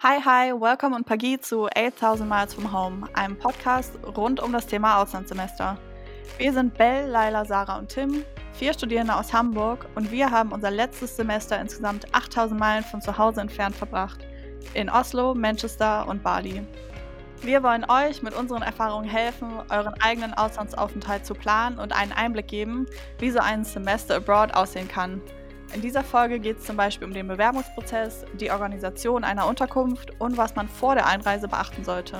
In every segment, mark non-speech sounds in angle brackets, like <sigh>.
Hi, hi, welcome und Pagi zu 8000 Miles from Home, einem Podcast rund um das Thema Auslandssemester. Wir sind Bell, Laila, Sarah und Tim, vier Studierende aus Hamburg und wir haben unser letztes Semester insgesamt 8000 Meilen von zu Hause entfernt verbracht. In Oslo, Manchester und Bali. Wir wollen euch mit unseren Erfahrungen helfen, euren eigenen Auslandsaufenthalt zu planen und einen Einblick geben, wie so ein Semester abroad aussehen kann in dieser Folge geht es zum Beispiel um den Bewerbungsprozess, die Organisation einer Unterkunft und was man vor der Einreise beachten sollte.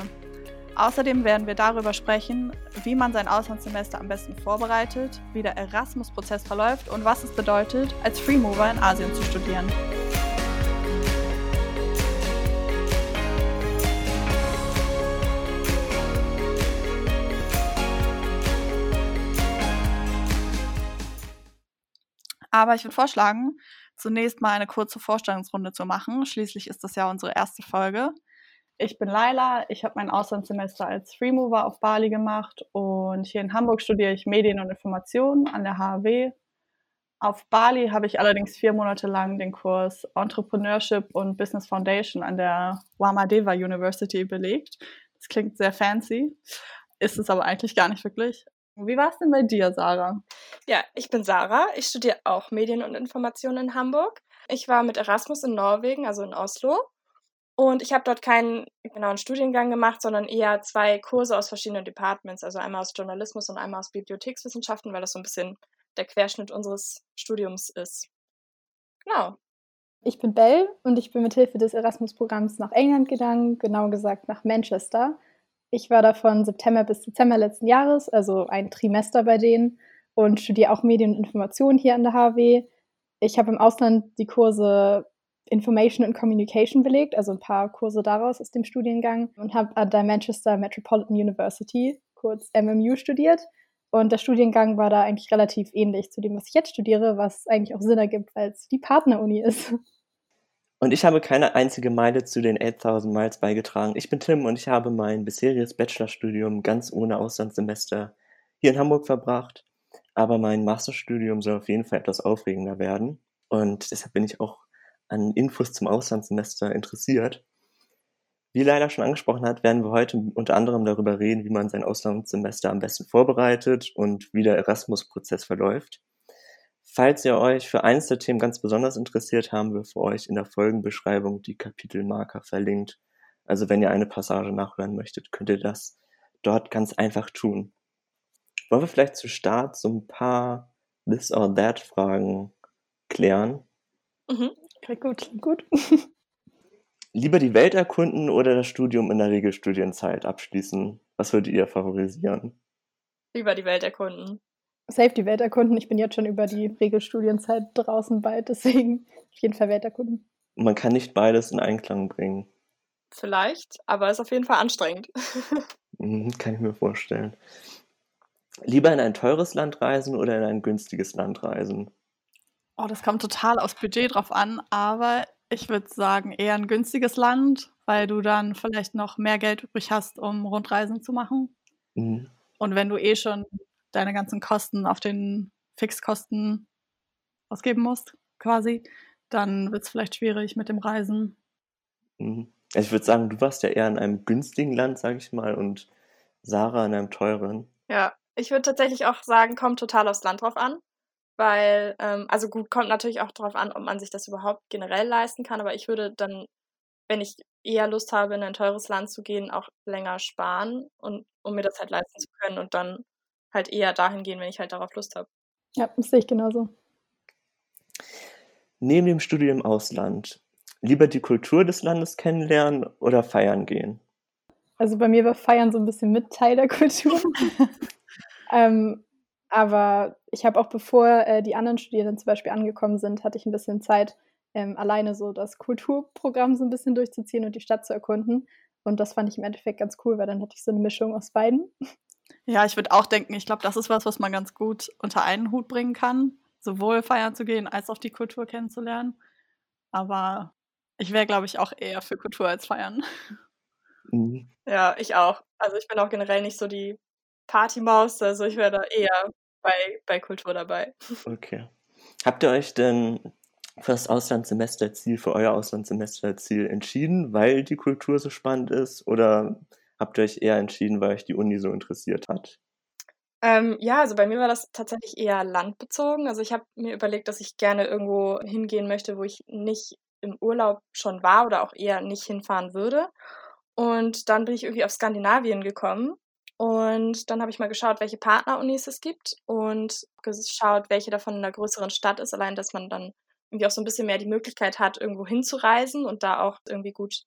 Außerdem werden wir darüber sprechen, wie man sein Auslandssemester am besten vorbereitet, wie der Erasmus-Prozess verläuft und was es bedeutet, als Freemover in Asien zu studieren. Aber ich würde vorschlagen, zunächst mal eine kurze Vorstellungsrunde zu machen. Schließlich ist das ja unsere erste Folge. Ich bin Laila, ich habe mein Auslandssemester als Freemover auf Bali gemacht und hier in Hamburg studiere ich Medien und Informationen an der HAW. Auf Bali habe ich allerdings vier Monate lang den Kurs Entrepreneurship und Business Foundation an der Wamadeva University belegt. Das klingt sehr fancy, ist es aber eigentlich gar nicht wirklich. Wie war es denn bei dir, Sarah? Ja, ich bin Sarah. Ich studiere auch Medien und Informationen in Hamburg. Ich war mit Erasmus in Norwegen, also in Oslo. Und ich habe dort keinen genauen Studiengang gemacht, sondern eher zwei Kurse aus verschiedenen Departments, also einmal aus Journalismus und einmal aus Bibliothekswissenschaften, weil das so ein bisschen der Querschnitt unseres Studiums ist. Genau. Ich bin Belle und ich bin mit Hilfe des Erasmus-Programms nach England gegangen, genauer gesagt nach Manchester. Ich war da von September bis Dezember letzten Jahres, also ein Trimester bei denen und studiere auch Medien und Information hier an der HW. Ich habe im Ausland die Kurse Information and Communication belegt, also ein paar Kurse daraus aus dem Studiengang und habe an der Manchester Metropolitan University, kurz MMU, studiert. Und der Studiengang war da eigentlich relativ ähnlich zu dem, was ich jetzt studiere, was eigentlich auch Sinn ergibt, weil es die Partneruni ist. Und ich habe keine einzige Meile zu den 8000 Miles beigetragen. Ich bin Tim und ich habe mein bisheriges Bachelorstudium ganz ohne Auslandssemester hier in Hamburg verbracht. Aber mein Masterstudium soll auf jeden Fall etwas aufregender werden. Und deshalb bin ich auch an Infos zum Auslandssemester interessiert. Wie Leila schon angesprochen hat, werden wir heute unter anderem darüber reden, wie man sein Auslandssemester am besten vorbereitet und wie der Erasmus-Prozess verläuft. Falls ihr euch für eines der Themen ganz besonders interessiert, haben wir für euch in der Folgenbeschreibung die Kapitelmarker verlinkt. Also wenn ihr eine Passage nachhören möchtet, könnt ihr das dort ganz einfach tun. Wollen wir vielleicht zu Start so ein paar This or That Fragen klären? Mhm. Klingt gut, klingt gut. <laughs> Lieber die Welt erkunden oder das Studium in der Regelstudienzeit abschließen? Was würdet ihr favorisieren? Lieber die Welt erkunden safe die Welt erkunden. Ich bin jetzt schon über die Regelstudienzeit draußen bald, deswegen <laughs> auf jeden Fall Welt erkunden. Man kann nicht beides in Einklang bringen. Vielleicht, aber ist auf jeden Fall anstrengend. <laughs> Mhm, kann ich mir vorstellen. Lieber in ein teures Land reisen oder in ein günstiges Land reisen? Oh, das kommt total aufs Budget drauf an, aber ich würde sagen eher ein günstiges Land, weil du dann vielleicht noch mehr Geld übrig hast, um Rundreisen zu machen. Mhm. Und wenn du eh schon deine ganzen Kosten auf den Fixkosten ausgeben musst, quasi, dann wird es vielleicht schwierig mit dem Reisen. Mhm. Also ich würde sagen, du warst ja eher in einem günstigen Land, sage ich mal, und Sarah in einem teuren. Ja, ich würde tatsächlich auch sagen, kommt total aufs Land drauf an. Weil, ähm, also gut, kommt natürlich auch darauf an, ob man sich das überhaupt generell leisten kann, aber ich würde dann, wenn ich eher Lust habe, in ein teures Land zu gehen, auch länger sparen und um mir das halt leisten zu können und dann halt eher dahin gehen, wenn ich halt darauf Lust habe. Ja, das sehe ich genauso. Neben dem Studium im Ausland, lieber die Kultur des Landes kennenlernen oder feiern gehen? Also bei mir war Feiern so ein bisschen mit Teil der Kultur. <laughs> ähm, aber ich habe auch bevor äh, die anderen Studierenden zum Beispiel angekommen sind, hatte ich ein bisschen Zeit, ähm, alleine so das Kulturprogramm so ein bisschen durchzuziehen und die Stadt zu erkunden. Und das fand ich im Endeffekt ganz cool, weil dann hatte ich so eine Mischung aus beiden. Ja, ich würde auch denken, ich glaube, das ist was, was man ganz gut unter einen Hut bringen kann. Sowohl feiern zu gehen, als auch die Kultur kennenzulernen. Aber ich wäre, glaube ich, auch eher für Kultur als feiern. Mhm. Ja, ich auch. Also ich bin auch generell nicht so die Partymaus, also ich wäre da eher bei, bei Kultur dabei. Okay. Habt ihr euch denn für das Auslandssemesterziel, für euer Auslandssemesterziel entschieden, weil die Kultur so spannend ist? Oder habt ihr euch eher entschieden, weil euch die Uni so interessiert hat? Ähm, ja, also bei mir war das tatsächlich eher landbezogen. Also ich habe mir überlegt, dass ich gerne irgendwo hingehen möchte, wo ich nicht im Urlaub schon war oder auch eher nicht hinfahren würde. Und dann bin ich irgendwie auf Skandinavien gekommen. Und dann habe ich mal geschaut, welche Partnerunis es gibt und geschaut, welche davon in einer größeren Stadt ist. Allein, dass man dann irgendwie auch so ein bisschen mehr die Möglichkeit hat, irgendwo hinzureisen und da auch irgendwie gut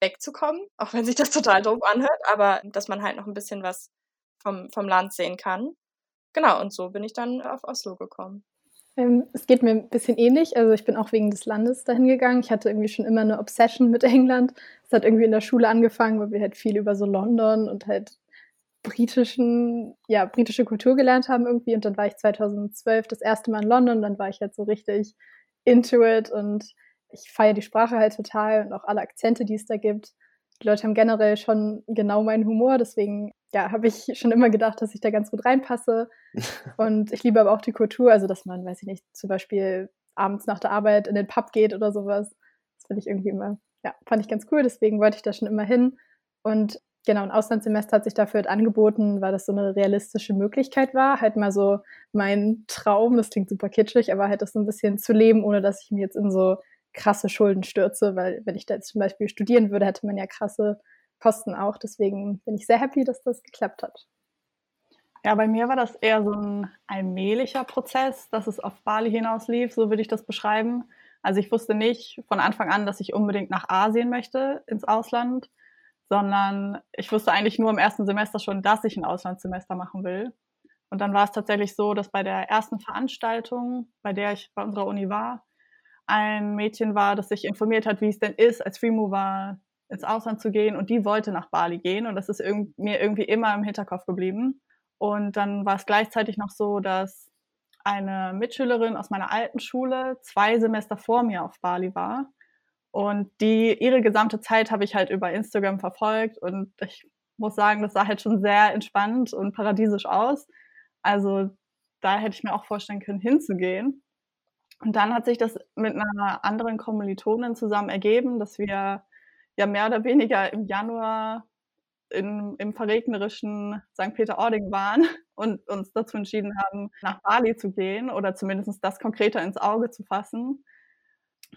wegzukommen, auch wenn sich das <laughs> total doof anhört, aber dass man halt noch ein bisschen was vom, vom Land sehen kann. Genau, und so bin ich dann auf Oslo gekommen. Ähm, es geht mir ein bisschen ähnlich. Also ich bin auch wegen des Landes dahin gegangen. Ich hatte irgendwie schon immer eine Obsession mit <laughs> England. Es hat irgendwie in der Schule angefangen, weil wir halt viel über so London und halt britischen, ja, britische Kultur gelernt haben irgendwie. Und dann war ich 2012 das erste Mal in London. Dann war ich halt so richtig into it und ich feiere die Sprache halt total und auch alle Akzente, die es da gibt. Die Leute haben generell schon genau meinen Humor, deswegen ja, habe ich <laughs> schon immer gedacht, dass ich da ganz gut reinpasse. <laughs> Und ich liebe aber auch die Kultur, also dass man, weiß ich nicht, zum Beispiel abends nach der Arbeit in den Pub geht oder sowas. Das finde ich irgendwie immer, ja, fand ich ganz cool, deswegen wollte ich da schon immer hin. Und genau, ein Auslandssemester hat sich dafür halt angeboten, weil das so eine realistische Möglichkeit war, halt mal so mein Traum, das klingt super kitschig, aber halt das so ein bisschen zu leben, ohne dass ich mir jetzt in so krasse Schulden stürze, weil wenn ich da jetzt zum Beispiel studieren würde, hätte man ja krasse Kosten auch. Deswegen bin ich sehr happy, dass das geklappt hat. Ja, bei mir war das eher so ein allmählicher Prozess, dass es auf Bali hinaus lief, so würde ich das beschreiben. Also ich wusste nicht von Anfang an, dass ich unbedingt nach Asien möchte, ins Ausland, sondern ich wusste eigentlich nur im ersten Semester schon, dass ich ein Auslandssemester machen will. Und dann war es tatsächlich so, dass bei der ersten Veranstaltung, bei der ich bei unserer Uni war, ein Mädchen war, das sich informiert hat, wie es denn ist, als Freemover ins Ausland zu gehen. Und die wollte nach Bali gehen. Und das ist irg mir irgendwie immer im Hinterkopf geblieben. Und dann war es gleichzeitig noch so, dass eine Mitschülerin aus meiner alten Schule zwei Semester vor mir auf Bali war. Und die, ihre gesamte Zeit habe ich halt über Instagram verfolgt. Und ich muss sagen, das sah halt schon sehr entspannt und paradiesisch aus. Also da hätte ich mir auch vorstellen können, hinzugehen. Und dann hat sich das mit einer anderen Kommilitonin zusammen ergeben, dass wir ja mehr oder weniger im Januar in, im verregnerischen St. Peter-Ording waren und uns dazu entschieden haben, nach Bali zu gehen oder zumindest das konkreter ins Auge zu fassen.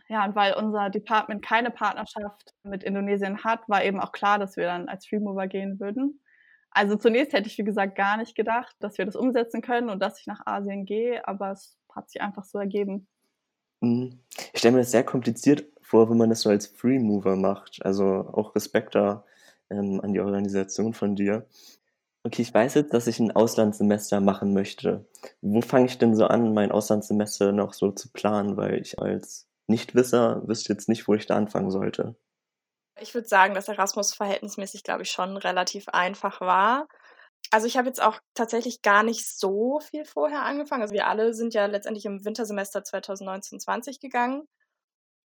Ja, und weil unser Department keine Partnerschaft mit Indonesien hat, war eben auch klar, dass wir dann als Freemover gehen würden. Also zunächst hätte ich, wie gesagt, gar nicht gedacht, dass wir das umsetzen können und dass ich nach Asien gehe, aber es hat sich einfach so ergeben. Mhm. Ich stelle mir das sehr kompliziert vor, wenn man das so als Free Mover macht. Also auch Respekt da ähm, an die Organisation von dir. Okay, ich weiß jetzt, dass ich ein Auslandssemester machen möchte. Wo fange ich denn so an, mein Auslandssemester noch so zu planen? Weil ich als Nichtwisser wüsste jetzt nicht, wo ich da anfangen sollte. Ich würde sagen, dass Erasmus verhältnismäßig, glaube ich, schon relativ einfach war. Also ich habe jetzt auch tatsächlich gar nicht so viel vorher angefangen. Also wir alle sind ja letztendlich im Wintersemester 2019-20 gegangen.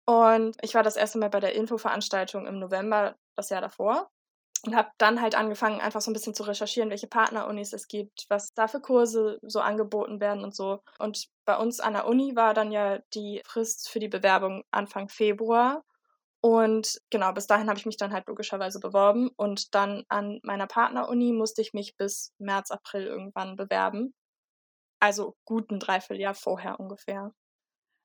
Und ich war das erste Mal bei der Infoveranstaltung im November das Jahr davor und habe dann halt angefangen, einfach so ein bisschen zu recherchieren, welche Partnerunis es gibt, was da für Kurse so angeboten werden und so. Und bei uns an der Uni war dann ja die Frist für die Bewerbung Anfang Februar. Und genau, bis dahin habe ich mich dann halt logischerweise beworben. Und dann an meiner Partneruni musste ich mich bis März, April irgendwann bewerben. Also guten Dreivierteljahr vorher ungefähr.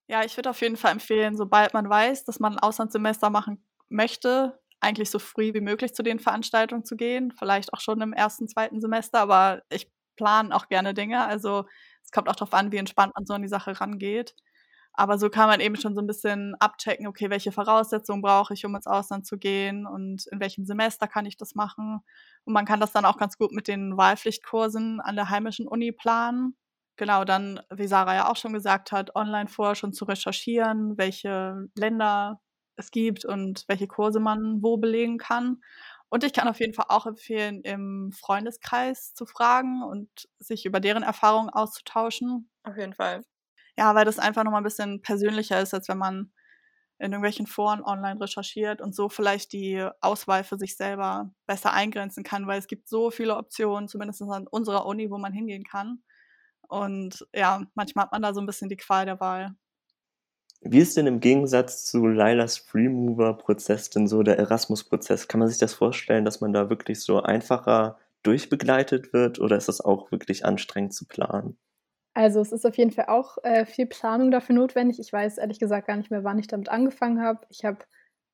Ja, ich würde auf jeden Fall empfehlen, sobald man weiß, dass man ein Auslandssemester machen möchte, eigentlich so früh wie möglich zu den Veranstaltungen zu gehen. Vielleicht auch schon im ersten, zweiten Semester, aber ich plane auch gerne Dinge. Also es kommt auch darauf an, wie entspannt man so an die Sache rangeht. Aber so kann man eben schon so ein bisschen abchecken, okay, welche Voraussetzungen brauche ich, um ins Ausland zu gehen und in welchem Semester kann ich das machen. Und man kann das dann auch ganz gut mit den Wahlpflichtkursen an der heimischen Uni planen. Genau, dann, wie Sarah ja auch schon gesagt hat, online vorher schon zu recherchieren, welche Länder es gibt und welche Kurse man wo belegen kann. Und ich kann auf jeden Fall auch empfehlen, im Freundeskreis zu fragen und sich über deren Erfahrungen auszutauschen. Auf jeden Fall. Ja, weil das einfach nochmal ein bisschen persönlicher ist, als wenn man in irgendwelchen Foren online recherchiert und so vielleicht die Auswahl für sich selber besser eingrenzen kann, weil es gibt so viele Optionen, zumindest an unserer Uni, wo man hingehen kann. Und ja, manchmal hat man da so ein bisschen die Qual der Wahl. Wie ist denn im Gegensatz zu Lailas Freemover-Prozess denn so der Erasmus-Prozess? Kann man sich das vorstellen, dass man da wirklich so einfacher durchbegleitet wird oder ist das auch wirklich anstrengend zu planen? Also es ist auf jeden Fall auch äh, viel Planung dafür notwendig. Ich weiß ehrlich gesagt gar nicht mehr, wann ich damit angefangen habe. Ich habe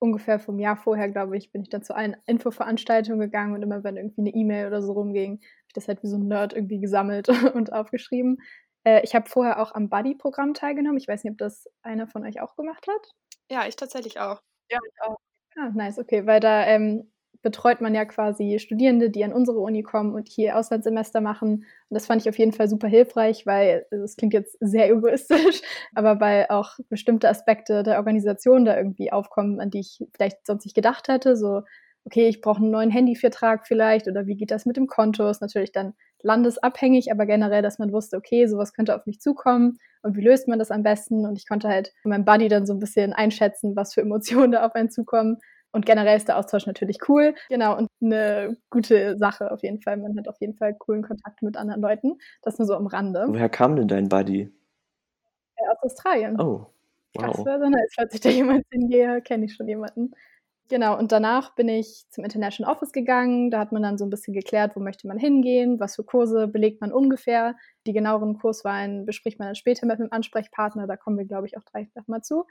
ungefähr vom Jahr vorher, glaube ich, bin ich dann zu allen Infoveranstaltungen gegangen und immer wenn irgendwie eine E-Mail oder so rumging, habe ich das halt wie so ein Nerd irgendwie gesammelt <laughs> und aufgeschrieben. Äh, ich habe vorher auch am Buddy-Programm teilgenommen. Ich weiß nicht, ob das einer von euch auch gemacht hat. Ja, ich tatsächlich auch. Ja, ich auch. Ah, nice, okay, weil da ähm, betreut man ja quasi Studierende, die an unsere Uni kommen und hier Auslandssemester machen. Und das fand ich auf jeden Fall super hilfreich, weil also das klingt jetzt sehr <laughs> egoistisch, aber weil auch bestimmte Aspekte der Organisation da irgendwie aufkommen, an die ich vielleicht sonst nicht gedacht hätte. So, okay, ich brauche einen neuen Handyvertrag vielleicht oder wie geht das mit dem Konto? Ist natürlich dann landesabhängig, aber generell, dass man wusste, okay, sowas könnte auf mich zukommen und wie löst man das am besten? Und ich konnte halt meinem Buddy dann so ein bisschen einschätzen, was für Emotionen da auf einen zukommen und generell ist der Austausch natürlich cool. Genau, und eine gute Sache auf jeden Fall. Man hat auf jeden Fall coolen Kontakt mit anderen Leuten. Das nur so am Rande. Woher kam denn dein Buddy? Aus Australien. Oh, wow. Das war so nice. Falls ich da jemand hingehe, kenne ich schon jemanden. Genau, und danach bin ich zum International Office gegangen. Da hat man dann so ein bisschen geklärt, wo möchte man hingehen, was für Kurse belegt man ungefähr. Die genaueren Kurswahlen bespricht man dann später mit einem Ansprechpartner. Da kommen wir, glaube ich, auch gleich nochmal zu.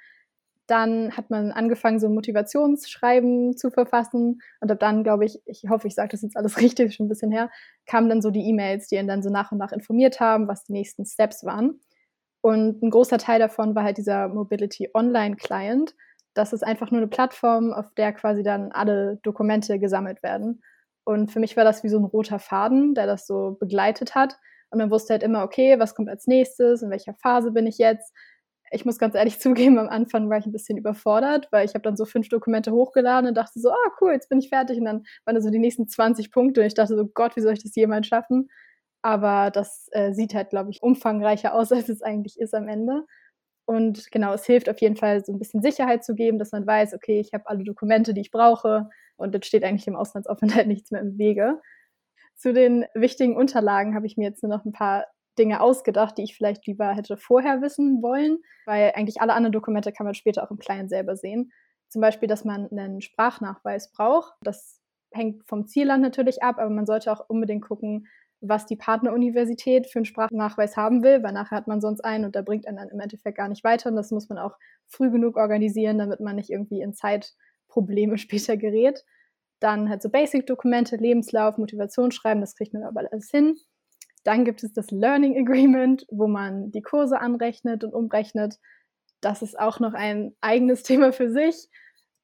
Dann hat man angefangen, so ein Motivationsschreiben zu verfassen. Und ab dann, glaube ich, ich hoffe, ich sage das jetzt alles <laughs> richtig, schon ein bisschen her, kamen dann so die E-Mails, die ihn dann so nach und nach informiert haben, was die nächsten Steps waren. Und ein großer Teil davon war halt dieser Mobility Online Client. Das ist einfach nur eine Plattform, auf der quasi dann alle Dokumente gesammelt werden. Und für mich war das wie so ein roter Faden, der das so begleitet hat. Und man wusste halt immer, okay, was kommt als nächstes, in welcher Phase bin ich jetzt, ich muss ganz ehrlich <laughs> zugeben, am Anfang war ich ein bisschen überfordert, weil ich habe dann so fünf Dokumente hochgeladen und dachte so, ah cool, jetzt bin ich fertig. Und dann waren da so die nächsten 20 Punkte und ich dachte so, Gott, wie soll ich das jemals schaffen? Aber das äh, sieht halt, glaube ich, umfangreicher <laughs> aus, als es eigentlich ist am Ende. Und genau, es hilft auf jeden Fall, so ein bisschen Sicherheit zu geben, dass man weiß, okay, ich habe alle Dokumente, die ich brauche und dann steht eigentlich im Auslandsaufenthalt <laughs> nichts mehr im Wege. Zu den wichtigen Unterlagen habe ich mir jetzt nur noch ein paar Dinge ausgedacht, die ich vielleicht lieber hätte vorher wissen wollen, weil eigentlich alle anderen Dokumente kann man später auch im Client selber sehen. Zum Beispiel, dass man einen Sprachnachweis braucht. Das hängt vom Zielland natürlich ab, aber man sollte auch unbedingt gucken, was die Partneruniversität für einen Sprachnachweis haben will, weil nachher hat man sonst einen und da bringt einen dann im Endeffekt gar nicht weiter. Und das muss man auch früh genug organisieren, damit man nicht irgendwie in Zeitprobleme <laughs> später gerät. Dann halt so Basic-Dokumente, Lebenslauf, Motivationsschreiben, das kriegt man aber alles hin. Dann gibt es das Learning Agreement, wo man die Kurse anrechnet und umrechnet. Das ist auch noch ein eigenes <laughs> Thema für sich.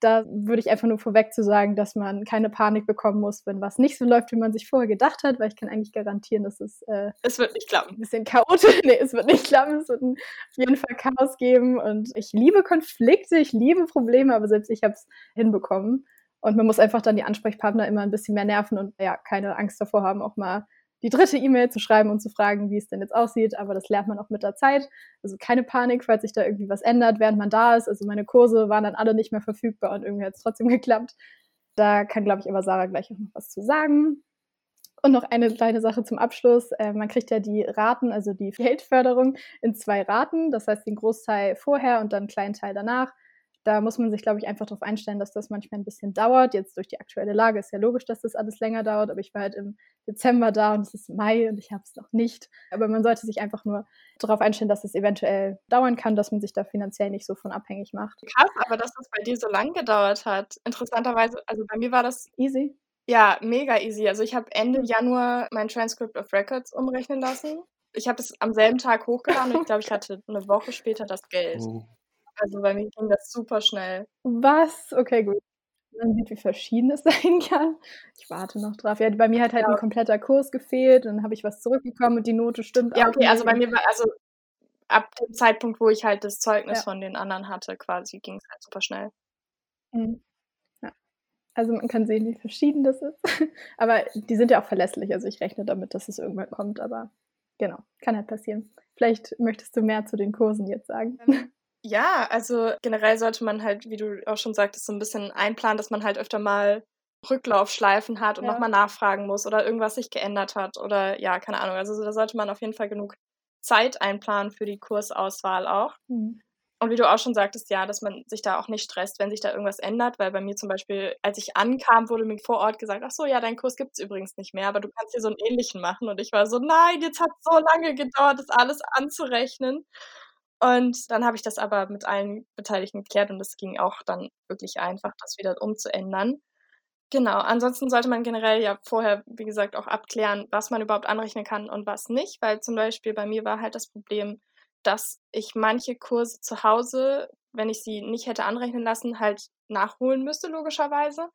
Da würde ich einfach nur vorweg zu sagen, dass man keine Panik bekommen muss, wenn was nicht so läuft, wie man sich vorher gedacht hat, weil ich kann eigentlich garantieren, dass es. Äh, es wird nicht klappen. Ein bisschen chaotisch. <laughs> nee, es wird nicht klappen. Es wird auf jeden Fall Chaos geben. Und ich liebe Konflikte, ich liebe Probleme, aber selbst ich habe es hinbekommen. Und man muss einfach dann die Ansprechpartner immer ein bisschen mehr nerven und ja, keine Angst davor haben, auch mal die dritte E-Mail zu schreiben und zu fragen, wie es denn jetzt aussieht. Aber das lernt man auch mit der Zeit. Also keine Panik, falls sich da irgendwie was ändert, während man da ist. Also meine Kurse waren dann alle nicht mehr verfügbar und irgendwie hat es trotzdem <laughs> geklappt. Da kann, glaube ich, aber Sarah gleich auch noch was zu sagen. Und noch eine kleine Sache zum Abschluss. Äh, man kriegt ja die Raten, also die Geldförderung in zwei Raten. Das heißt, den Großteil vorher und dann einen kleinen Teil danach. Da muss man sich, glaube ich, einfach darauf einstellen, dass das manchmal ein bisschen dauert. Jetzt durch die aktuelle Lage ist ja logisch, dass das alles länger dauert, aber ich war halt im Dezember da und es ist Mai und ich habe es noch nicht. Aber man sollte sich einfach nur darauf einstellen, dass es eventuell dauern kann, dass man sich da finanziell nicht so von abhängig macht. Krass, aber dass das bei dir so lang gedauert hat. Interessanterweise, also bei mir war das easy. Ja, mega easy. Also ich habe Ende Januar mein Transcript of Records umrechnen lassen. Ich habe es am selben Tag hochgeladen und ich glaube, ich hatte eine Woche später das Geld. Oh. Also bei mir ging das super schnell. Was? Okay, gut. Man sieht, wie verschieden es <laughs> sein kann. Ich warte noch drauf. Ja, bei mir hat halt ja. ein kompletter Kurs gefehlt, dann habe ich was zurückbekommen und die Note stimmt Ja, okay, also bei mir war, also ab dem Zeitpunkt, wo ich halt das Zeugnis ja. von den anderen hatte, quasi, ging es halt super schnell. Mhm. Ja. Also man kann sehen, wie verschieden das ist. <laughs> aber die sind ja auch verlässlich. Also ich rechne damit, dass es irgendwann kommt, aber genau, kann halt passieren. Vielleicht möchtest du mehr zu den Kursen jetzt sagen. Ja, also generell sollte man halt, wie du auch schon sagtest, so ein bisschen einplanen, dass man halt öfter mal Rücklaufschleifen hat und ja. nochmal nachfragen muss oder irgendwas sich geändert hat oder ja, keine Ahnung. Also da sollte man auf jeden Fall genug Zeit einplanen für die Kursauswahl auch. Mhm. Und wie du auch schon sagtest, ja, dass man sich da auch nicht stresst, wenn sich da irgendwas ändert, weil bei mir zum Beispiel, als ich ankam, wurde mir vor Ort gesagt, ach so, ja, dein Kurs gibt es übrigens nicht mehr, aber du kannst hier so einen ähnlichen machen. Und ich war so, nein, jetzt hat es so lange gedauert, das alles anzurechnen. Und dann habe ich das aber mit allen Beteiligten geklärt und es ging auch dann wirklich einfach, das wieder umzuändern. Genau, ansonsten sollte man generell ja vorher, wie gesagt, auch abklären, was man überhaupt anrechnen kann und was nicht, weil zum Beispiel bei mir war halt das Problem, dass ich manche Kurse zu Hause, wenn ich sie nicht hätte anrechnen lassen, halt nachholen müsste, logischerweise.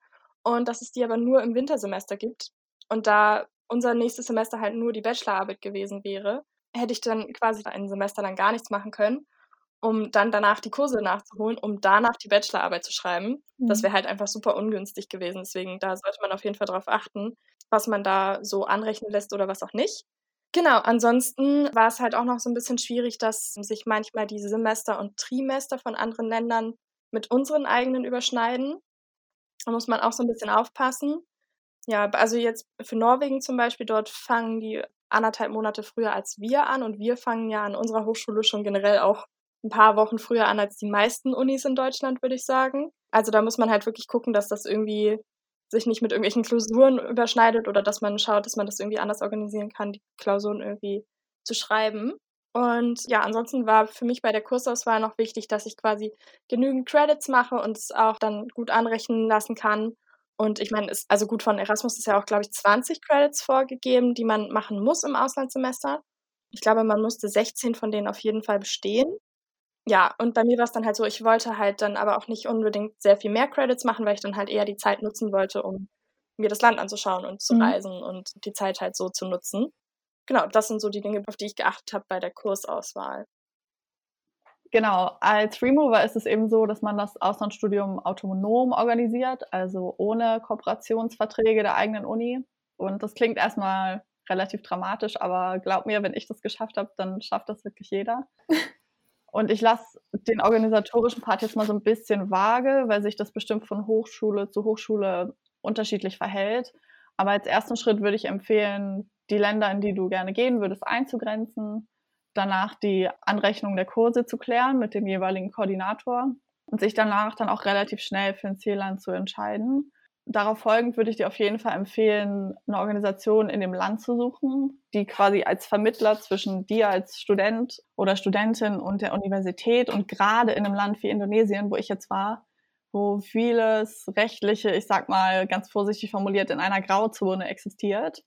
Und dass es die aber nur im Wintersemester gibt. Und da unser nächstes Semester halt nur die Bachelorarbeit gewesen wäre, hätte ich dann quasi ein Semester lang gar nichts machen können, um dann danach die Kurse nachzuholen, um danach die Bachelorarbeit zu schreiben. Mhm. Das wäre halt einfach super ungünstig gewesen. Deswegen, da sollte man auf jeden Fall darauf achten, was man da so anrechnen lässt oder was auch nicht. Genau, ansonsten war es halt auch noch so ein bisschen schwierig, dass sich manchmal diese Semester und Trimester von anderen Ländern mit unseren eigenen überschneiden. Da muss man auch so ein bisschen aufpassen. Ja, also jetzt für Norwegen zum Beispiel, dort fangen die anderthalb Monate früher als wir an und wir fangen ja an unserer Hochschule schon generell auch ein paar Wochen früher an als die meisten Unis in Deutschland, würde ich sagen. Also da muss man halt wirklich gucken, dass das irgendwie sich nicht mit irgendwelchen Klausuren überschneidet oder dass man schaut, dass man das irgendwie anders organisieren kann, die Klausuren irgendwie zu schreiben. Und ja, ansonsten war für mich bei der Kursauswahl noch wichtig, dass ich quasi genügend Credits mache und es auch dann gut anrechnen lassen kann. Und ich meine, also gut von Erasmus ist ja auch, glaube ich, 20 Credits vorgegeben, die man machen muss im Auslandssemester. Ich glaube, man musste 16 von denen auf jeden Fall bestehen ja, und bei mir war es dann halt so, ich wollte halt dann aber auch nicht unbedingt sehr viel mehr Credits machen, weil ich dann halt eher die Zeit nutzen wollte, um mir das Land anzuschauen und zu mhm. reisen und die Zeit halt so zu nutzen. Genau, das sind so die Dinge, auf die ich geachtet habe bei der Kursauswahl. Genau, als Remover ist es eben so, dass man das Auslandsstudium autonom organisiert, also ohne Kooperationsverträge der eigenen Uni. Und das klingt erstmal relativ dramatisch, aber glaub mir, wenn ich das geschafft habe, dann schafft das wirklich jeder. <laughs> Und ich lasse den organisatorischen Part jetzt mal so ein bisschen vage, weil sich das bestimmt von Hochschule zu Hochschule unterschiedlich verhält. Aber als ersten Schritt würde ich empfehlen, die Länder, in die du gerne gehen würdest, einzugrenzen, danach die Anrechnung der Kurse zu klären mit dem jeweiligen Koordinator und sich danach dann auch relativ schnell für ein Zielland zu entscheiden. Darauf folgend würde ich dir auf jeden Fall empfehlen, eine Organisation in dem Land zu suchen, die quasi als Vermittler zwischen dir als Student oder Studentin und der Universität und gerade in einem Land wie Indonesien, wo ich jetzt war, wo vieles rechtliche, ich sag mal ganz vorsichtig formuliert, in einer Grauzone existiert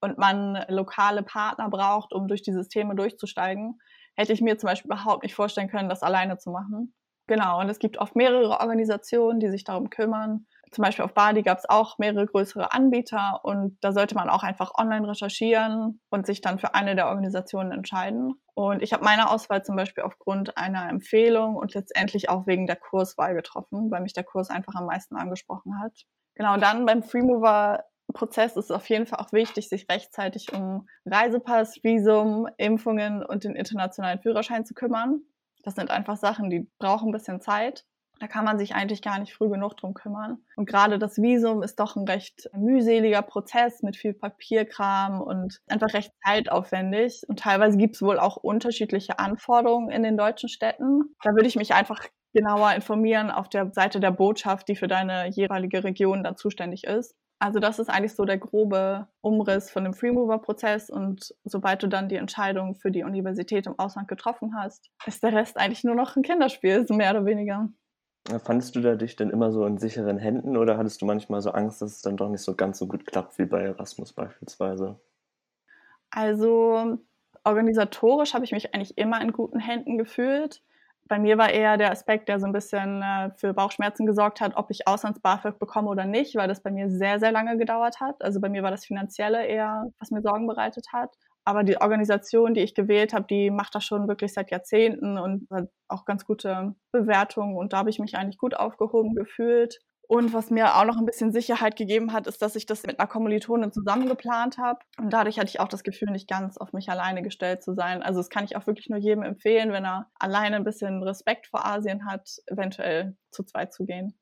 und man lokale Partner braucht, um durch die Systeme durchzusteigen, hätte ich mir zum Beispiel überhaupt nicht vorstellen können, das alleine zu machen. Genau, und es gibt oft mehrere Organisationen, die sich darum kümmern zum Beispiel auf Bali gab es auch mehrere größere Anbieter und da sollte man auch einfach online recherchieren und sich dann für eine der Organisationen entscheiden. Und ich habe meine Auswahl zum Beispiel aufgrund einer Empfehlung und letztendlich auch wegen der Kurswahl getroffen, weil mich der Kurs einfach am meisten angesprochen hat. Genau, dann beim Freemover Prozess ist es auf jeden Fall auch wichtig, sich rechtzeitig um Reisepass, Visum, Impfungen und den internationalen Führerschein zu kümmern. Das sind einfach Sachen, die brauchen ein bisschen Zeit. Da kann man sich eigentlich gar nicht früh genug drum kümmern. Und gerade das Visum ist doch ein recht mühseliger Prozess mit viel Papierkram und einfach recht zeitaufwendig. Und teilweise gibt es wohl auch unterschiedliche Anforderungen in den deutschen Städten. Da würde ich mich einfach genauer informieren auf der Seite der Botschaft, die für deine jeweilige Region dann zuständig ist. Also das ist eigentlich so der grobe Umriss von dem Freemover-Prozess und sobald du dann die Entscheidung für die Universität im Ausland getroffen hast, ist der Rest eigentlich nur noch ein Kinderspiel, so mehr oder weniger. Fandest du da dich denn immer so in sicheren Händen oder hattest du manchmal so Angst, dass es dann doch nicht so ganz so gut klappt wie bei Erasmus beispielsweise? Also organisatorisch habe ich mich eigentlich immer in guten Händen gefühlt. Bei mir war eher der Aspekt, der so ein bisschen äh, für Bauchschmerzen gesorgt hat, ob ich Auslands-BAföG bekomme oder nicht, weil das bei mir sehr, sehr lange gedauert hat. Also bei mir war das Finanzielle eher, was mir Sorgen bereitet hat. Aber die Organisation, die ich gewählt habe, die macht das schon wirklich seit Jahrzehnten und hat auch ganz gute Bewertungen. Und da habe ich mich eigentlich gut aufgehoben gefühlt. Und was mir auch noch ein bisschen Sicherheit gegeben hat, ist, dass ich das mit einer Kommilitonin zusammen geplant habe. Und dadurch hatte ich auch das Gefühl, nicht ganz auf mich alleine gestellt zu sein. Also das kann ich auch wirklich nur jedem empfehlen, wenn er alleine ein bisschen Respekt vor Asien hat, eventuell zu zweit zu gehen.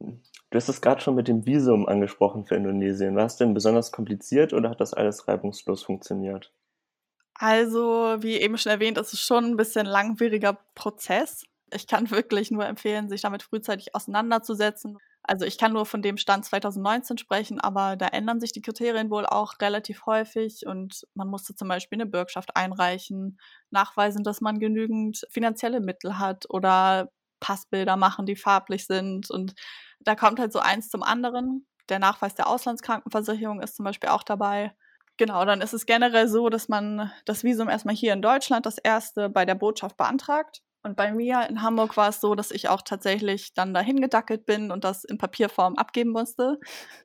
Du hast es gerade schon mit dem Visum angesprochen für Indonesien. War es denn besonders kompliziert oder hat das alles reibungslos funktioniert? Also, wie eben schon erwähnt, ist es schon ein bisschen langwieriger Prozess. Ich kann wirklich nur empfehlen, sich damit frühzeitig auseinanderzusetzen. Also ich kann nur von dem Stand 2019 sprechen, aber da ändern sich die Kriterien wohl auch relativ häufig und man musste zum Beispiel eine Bürgschaft einreichen, nachweisen, dass man genügend finanzielle Mittel hat oder Passbilder machen, die farblich sind und da kommt halt so eins zum anderen. Der Nachweis der Auslandskrankenversicherung ist zum Beispiel auch dabei. Genau, dann ist es generell so, dass man das Visum erstmal hier in Deutschland das erste bei der Botschaft beantragt. Und bei mir in Hamburg war es so, dass ich auch tatsächlich dann dahin gedackelt bin und das in Papierform abgeben musste.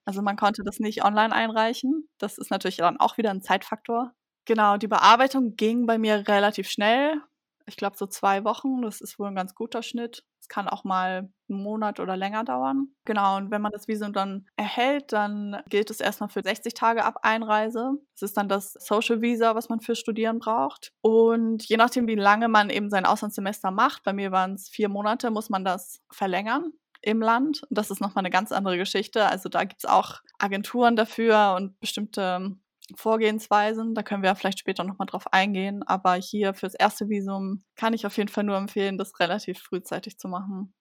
Also man konnte das nicht online einreichen. Das ist natürlich dann auch wieder ein Zeitfaktor. Genau, die Bearbeitung ging bei mir relativ schnell ich glaube, so zwei Wochen. Das ist wohl ein ganz guter Schnitt. Es kann auch mal einen Monat oder länger dauern. Genau, und wenn man das Visum dann erhält, dann gilt es erstmal für 60 Tage ab Einreise. Das ist dann das Social Visa, was man für Studieren braucht. Und je nachdem, wie lange man eben sein Auslandssemester macht, bei mir waren es vier Monate, muss man das verlängern im Land. Und das ist nochmal eine ganz andere Geschichte. Also da gibt es auch Agenturen dafür und bestimmte Vorgehensweisen. Da können wir vielleicht später nochmal drauf eingehen. Aber hier fürs erste Visum kann ich auf jeden Fall nur empfehlen, das relativ frühzeitig zu machen.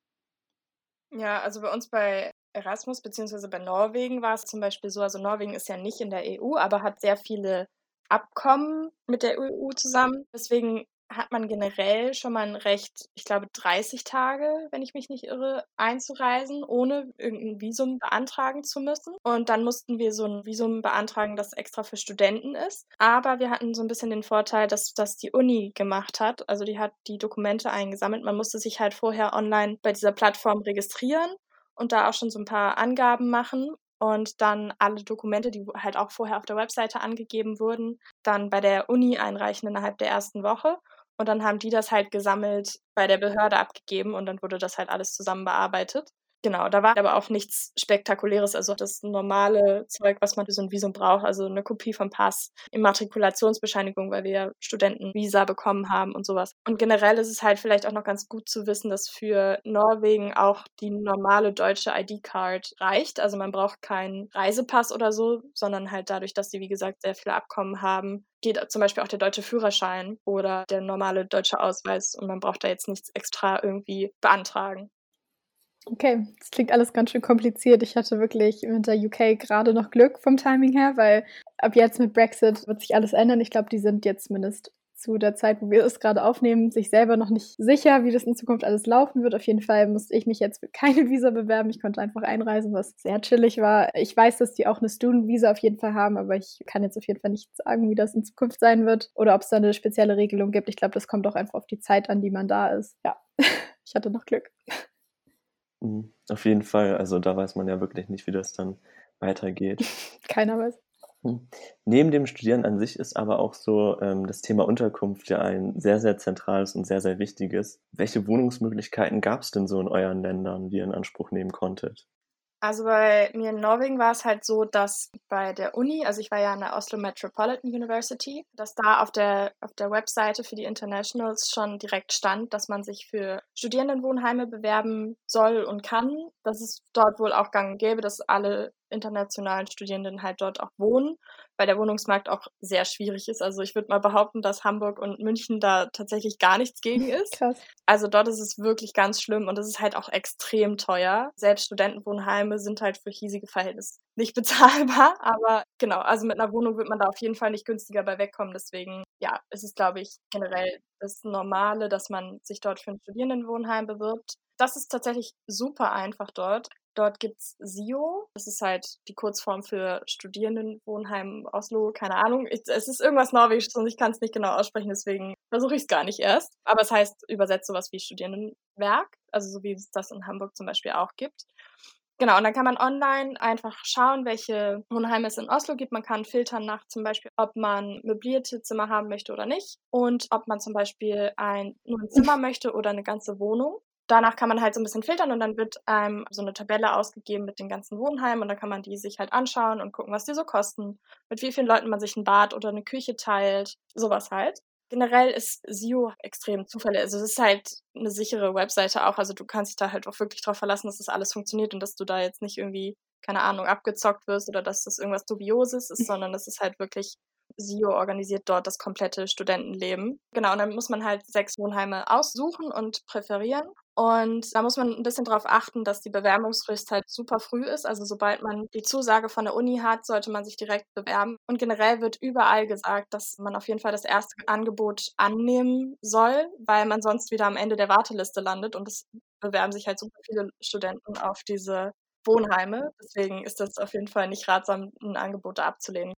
Ja, also bei uns bei Erasmus beziehungsweise bei Norwegen war es zum Beispiel so, also Norwegen ist ja nicht in der EU, aber hat sehr viele Abkommen mit der EU zusammen. Deswegen hat man generell schon mal ein Recht, ich glaube 30 Tage, wenn ich mich nicht irre, einzureisen, ohne irgendein Visum beantragen zu müssen. Und dann mussten wir so ein Visum beantragen, das extra für Studenten ist. Aber wir hatten so ein bisschen den Vorteil, dass das die Uni gemacht hat. Also die hat die Dokumente eingesammelt. Man musste sich halt vorher online bei dieser Plattform registrieren und da auch schon so ein paar Angaben machen und dann alle Dokumente, die halt auch vorher auf der Webseite angegeben wurden, dann bei der Uni einreichen innerhalb der ersten Woche. Und dann haben die das halt gesammelt bei der Behörde abgegeben und dann wurde das halt alles zusammen bearbeitet. Genau, da war aber auch nichts Spektakuläres, also das normale Zeug, was man für so ein Visum braucht, also eine Kopie vom Pass, Immatrikulationsbescheinigung, weil wir Studentenvisa bekommen haben und sowas. Und generell ist es halt vielleicht auch noch ganz gut zu wissen, dass für Norwegen auch die normale deutsche ID-Card reicht. Also man braucht keinen Reisepass oder so, sondern halt dadurch, dass sie, wie gesagt, sehr viele Abkommen haben, geht zum Beispiel auch der deutsche Führerschein oder der normale deutsche Ausweis und man braucht da jetzt nichts extra irgendwie beantragen. Okay, das klingt alles ganz schön kompliziert. Ich hatte wirklich mit der UK gerade noch Glück vom Timing her, weil ab jetzt mit Brexit wird sich alles ändern. Ich glaube, die sind jetzt zumindest zu der Zeit, wo wir es gerade aufnehmen, sich selber noch nicht sicher, wie das in Zukunft alles laufen wird. Auf jeden Fall musste ich mich jetzt für keine <laughs> Visa bewerben. Ich konnte einfach einreisen, was sehr chillig war. Ich weiß, dass die auch eine Student-Visa auf jeden Fall haben, aber ich kann jetzt auf jeden Fall nicht sagen, wie das in Zukunft sein wird oder ob es da eine spezielle Regelung gibt. Ich glaube, das kommt auch einfach auf die Zeit an, die man da ist. Ja, <laughs> ich hatte noch Glück. Mhm. Auf jeden Fall. Also da weiß man ja wirklich nicht, wie das dann weitergeht. <laughs> Keiner weiß. Hm. Neben dem Studieren an sich ist aber auch so ähm, das Thema Unterkunft ja ein sehr, sehr zentrales und sehr, sehr wichtiges. Welche Wohnungsmöglichkeiten gab es denn so in euren Ländern, die ihr in Anspruch nehmen konntet? Also bei mir in Norwegen war es halt so, dass bei der Uni, also ich war ja an der Oslo Metropolitan University, dass da auf der, auf der Webseite für die Internationals schon direkt stand, dass man sich für Studierendenwohnheime bewerben soll und kann. Das ist dort wohl auch gang und gäbe, dass alle internationalen Studierenden halt dort auch wohnen, weil der Wohnungsmarkt auch sehr schwierig ist. Also ich würde mal behaupten, dass Hamburg und München da tatsächlich gar nichts gegen <laughs> ist. Krass. Also dort ist es wirklich ganz schlimm und es ist halt auch extrem teuer. Selbst Studentenwohnheime sind halt für hiesige Verhältnisse nicht <laughs> bezahlbar, aber genau, also mit einer Wohnung wird man da auf jeden Fall nicht günstiger bei wegkommen. Deswegen, ja, ist es, glaube ich, generell das Normale, dass man sich dort für ein Studierendenwohnheim bewirbt. Das ist tatsächlich super einfach dort. Dort gibt es SIO. Das ist halt die Kurzform für Studierendenwohnheim Oslo. Keine Ahnung. es ist irgendwas Norwegisches und ich kann es nicht genau aussprechen, deswegen versuche ich es gar nicht erst. Aber es heißt übersetzt sowas wie Studierendenwerk. Also so wie es das in Hamburg zum Beispiel auch gibt. Genau, und dann kann man online einfach schauen, welche Wohnheime es in Oslo gibt. Man kann filtern nach zum Beispiel, ob man möblierte Zimmer haben möchte oder nicht und ob man zum Beispiel ein, nur ein Zimmer möchte oder eine ganze Wohnung danach kann man halt so ein bisschen filtern und dann wird einem so eine Tabelle ausgegeben mit den ganzen Wohnheimen und dann kann man die sich halt anschauen und gucken, was die so kosten, mit wie vielen Leuten man sich ein Bad oder eine Küche teilt, sowas halt. Generell ist SEO extrem zufällig. Also es ist halt eine sichere Webseite auch. Also du kannst dich da halt auch wirklich drauf verlassen, dass das alles funktioniert und dass du da jetzt nicht irgendwie, keine Ahnung, abgezockt wirst oder dass das irgendwas Dubioses ist, sondern es ist halt wirklich SIO organisiert dort das komplette Studentenleben. Genau, und dann muss man halt sechs Wohnheime aussuchen und präferieren. Und da muss man ein bisschen darauf achten, dass die Bewerbungsfrist halt super früh ist. Also sobald man die Zusage von der Uni hat, sollte man sich direkt bewerben. Und generell wird überall gesagt, dass man auf jeden Fall das erste Angebot annehmen soll, weil man sonst wieder am Ende der Warteliste landet. Und es bewerben sich halt super viele Studenten auf diese Wohnheime. Deswegen ist das auf jeden Fall nicht ratsam, ein Angebot abzulehnen.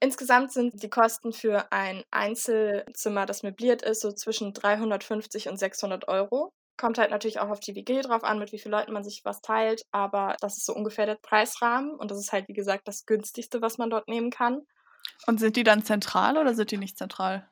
Insgesamt sind die Kosten für ein Einzelzimmer, das möbliert ist, so zwischen 350 und 600 Euro. Kommt halt natürlich auch auf die WG drauf an, mit wie vielen Leuten man sich was teilt, aber das ist so ungefähr der Preisrahmen und das ist halt, wie gesagt, das günstigste, was man dort nehmen kann. Und sind die dann zentral oder sind die nicht zentral?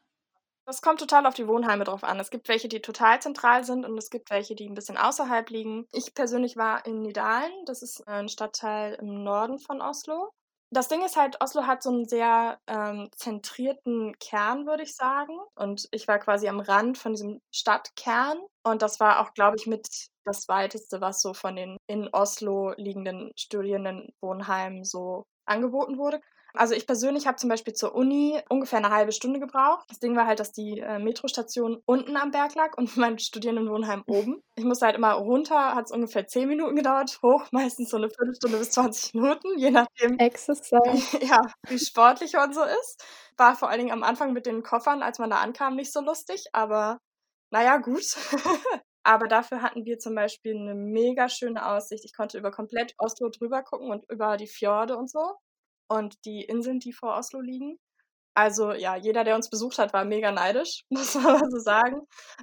Das kommt total auf die Wohnheime drauf an. Es gibt welche, die total zentral sind und es gibt welche, die ein bisschen außerhalb liegen. Ich persönlich war in Nidalen, das ist ein Stadtteil im Norden von Oslo. Das Ding ist halt, Oslo hat so einen sehr ähm, zentrierten Kern, würde ich sagen. Und ich war quasi am Rand von diesem Stadtkern. Und das war auch, glaube ich, mit das weiteste, was so von den in Oslo liegenden Studierendenwohnheimen so angeboten wurde. Also ich persönlich habe zum Beispiel zur Uni ungefähr eine halbe Stunde gebraucht. Das Ding war halt, dass die äh, Metrostation unten am Berg lag und <laughs> mein Studierendenwohnheim oben. Ich musste halt immer runter, hat es ungefähr zehn Minuten gedauert, hoch meistens so eine Viertelstunde bis 20 Minuten, je nachdem, <laughs> Exercise. <laughs> ja, wie sportlich man so ist. War vor allen Dingen am Anfang mit den Koffern, als man da ankam, nicht so lustig, aber naja, gut. Aber dafür hatten wir zum Beispiel eine mega schöne Aussicht. Ich konnte über komplett Oslo drüber gucken und über die Fjorde und so und die Inseln, die vor Oslo liegen. Also ja, jeder, der uns besucht hat, war mega neidisch, <laughs> muss man mal so sagen.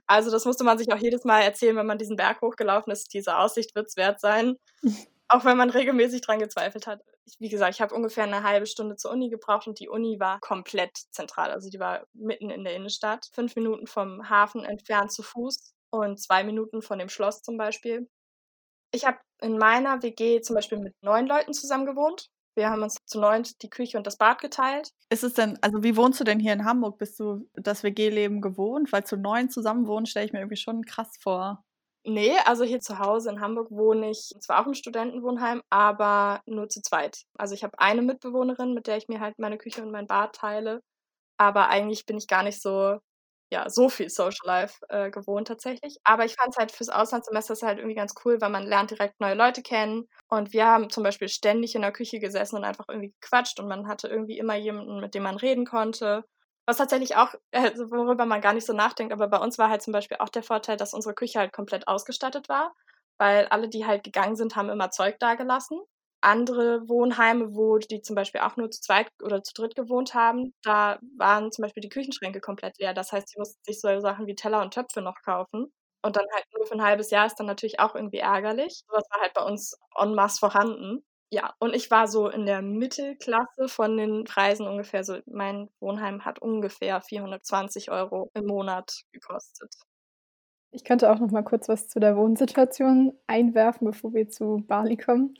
Also das musste man sich auch jedes Mal erzählen, wenn man diesen Berg hochgelaufen ist. Diese Aussicht wird es wert sein, <laughs> auch wenn man regelmäßig dran gezweifelt hat. Ich, wie gesagt, ich habe ungefähr eine halbe Stunde zur Uni gebraucht und die Uni war komplett zentral. Also die war mitten in der Innenstadt, fünf Minuten vom Hafen entfernt zu Fuß und zwei Minuten von dem Schloss zum Beispiel. Ich habe in meiner WG zum Beispiel mit neun Leuten zusammen gewohnt. Wir haben uns zu neunt die Küche und das Bad geteilt. Ist es denn, also wie wohnst du denn hier in Hamburg? Bist du das WG-Leben gewohnt? Weil zu neun zusammen wohnen, stelle ich mir irgendwie schon krass vor. Nee, also hier zu Hause in Hamburg wohne ich zwar auch im Studentenwohnheim, aber nur zu zweit. Also ich habe eine Mitbewohnerin, mit der ich mir halt meine Küche und mein Bad teile. Aber eigentlich bin ich gar nicht so ja, so viel Social Life äh, gewohnt tatsächlich. Aber ich fand es halt fürs Auslandssemester halt irgendwie ganz cool, weil man lernt direkt neue Leute kennen. Und wir haben zum Beispiel ständig in der Küche gesessen und einfach irgendwie gequatscht und man hatte irgendwie immer jemanden, mit dem man reden konnte. Was tatsächlich auch, äh, <laughs> worüber man gar nicht so nachdenkt, aber bei uns war halt zum Beispiel auch der Vorteil, dass unsere Küche halt komplett ausgestattet war, weil alle, die halt gegangen sind, haben immer Zeug dagelassen andere Wohnheime, wo die zum Beispiel auch nur zu zweit oder zu dritt gewohnt haben, da waren zum Beispiel die Küchenschränke komplett leer. Das heißt, sie mussten sich so Sachen wie Teller und Töpfe noch kaufen. Und dann halt nur für ein halbes Jahr ist dann natürlich auch irgendwie ärgerlich. Das war halt bei uns en masse vorhanden. Ja, und ich war so in der Mittelklasse von den Preisen ungefähr so. Mein Wohnheim hat ungefähr 420 Euro im Monat gekostet. Ich könnte auch noch mal kurz was zu der Wohnsituation einwerfen, bevor wir zu Bali kommen